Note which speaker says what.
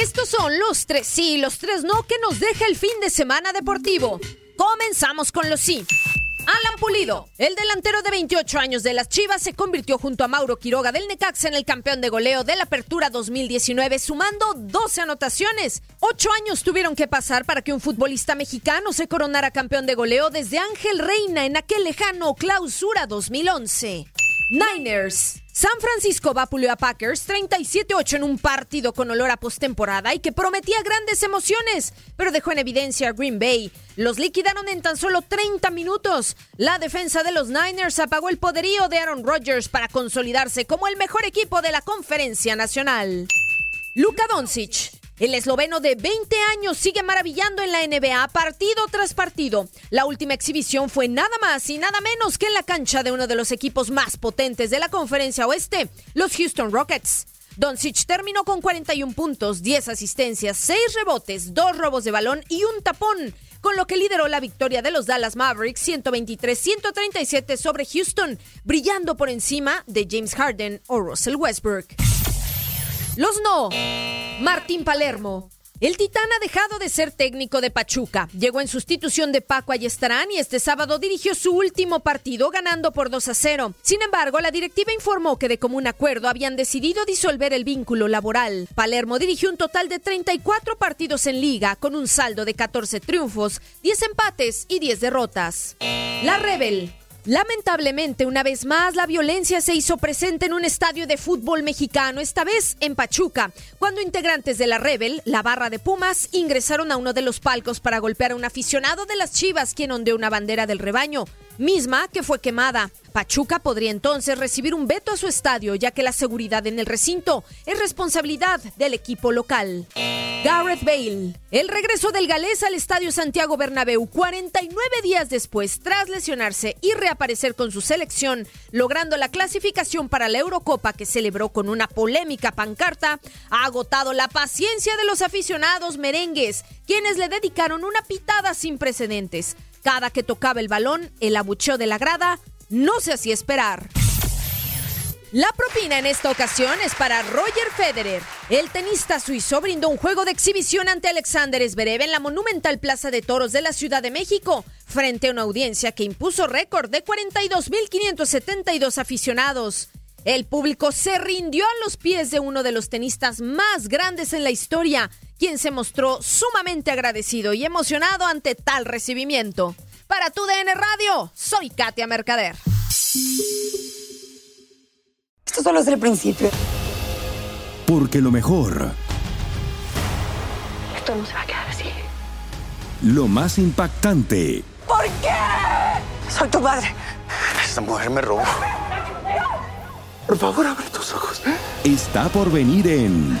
Speaker 1: Estos son los tres sí y los tres no que nos deja el fin de semana deportivo. Comenzamos con los sí. Alan Pulido, el delantero de 28 años de las Chivas, se convirtió junto a Mauro Quiroga del Necaxa en el campeón de goleo de la Apertura 2019, sumando 12 anotaciones. Ocho años tuvieron que pasar para que un futbolista mexicano se coronara campeón de goleo desde Ángel Reina en aquel lejano Clausura 2011. Niners. San Francisco vapuleó a Packers 37-8 en un partido con olor a postemporada y que prometía grandes emociones, pero dejó en evidencia a Green Bay. Los liquidaron en tan solo 30 minutos. La defensa de los Niners apagó el poderío de Aaron Rodgers para consolidarse como el mejor equipo de la conferencia nacional. Luka Doncic. El esloveno de 20 años sigue maravillando en la NBA partido tras partido. La última exhibición fue nada más y nada menos que en la cancha de uno de los equipos más potentes de la conferencia oeste, los Houston Rockets. Doncic terminó con 41 puntos, 10 asistencias, 6 rebotes, 2 robos de balón y un tapón, con lo que lideró la victoria de los Dallas Mavericks 123-137 sobre Houston, brillando por encima de James Harden o Russell Westbrook. Los no. Martín Palermo. El titán ha dejado de ser técnico de Pachuca. Llegó en sustitución de Paco Ayestarán y este sábado dirigió su último partido ganando por 2 a 0. Sin embargo, la directiva informó que de común acuerdo habían decidido disolver el vínculo laboral. Palermo dirigió un total de 34 partidos en liga con un saldo de 14 triunfos, 10 empates y 10 derrotas. La Rebel. Lamentablemente, una vez más, la violencia se hizo presente en un estadio de fútbol mexicano, esta vez en Pachuca, cuando integrantes de la Rebel, la barra de Pumas, ingresaron a uno de los palcos para golpear a un aficionado de las Chivas, quien ondeó una bandera del rebaño, misma que fue quemada. Pachuca podría entonces recibir un veto a su estadio, ya que la seguridad en el recinto es responsabilidad del equipo local. Gareth Bale. El regreso del galés al estadio Santiago Bernabéu 49 días después, tras lesionarse y reaparecer con su selección, logrando la clasificación para la Eurocopa que celebró con una polémica pancarta, ha agotado la paciencia de los aficionados merengues, quienes le dedicaron una pitada sin precedentes. Cada que tocaba el balón, el abucheo de la grada no se hacía esperar. La propina en esta ocasión es para Roger Federer. El tenista suizo brindó un juego de exhibición ante Alexander Zverev en la monumental Plaza de Toros de la Ciudad de México, frente a una audiencia que impuso récord de 42.572 aficionados. El público se rindió a los pies de uno de los tenistas más grandes en la historia, quien se mostró sumamente agradecido y emocionado ante tal recibimiento. Para tu DN Radio, soy Katia Mercader.
Speaker 2: Esto solo es el principio.
Speaker 3: Porque lo mejor,
Speaker 2: Esto no se va a quedar así.
Speaker 3: lo más impactante,
Speaker 2: ¿Por qué? Soy tu madre.
Speaker 4: Esta mujer me robó. Por favor, abre tus ojos.
Speaker 3: está por venir en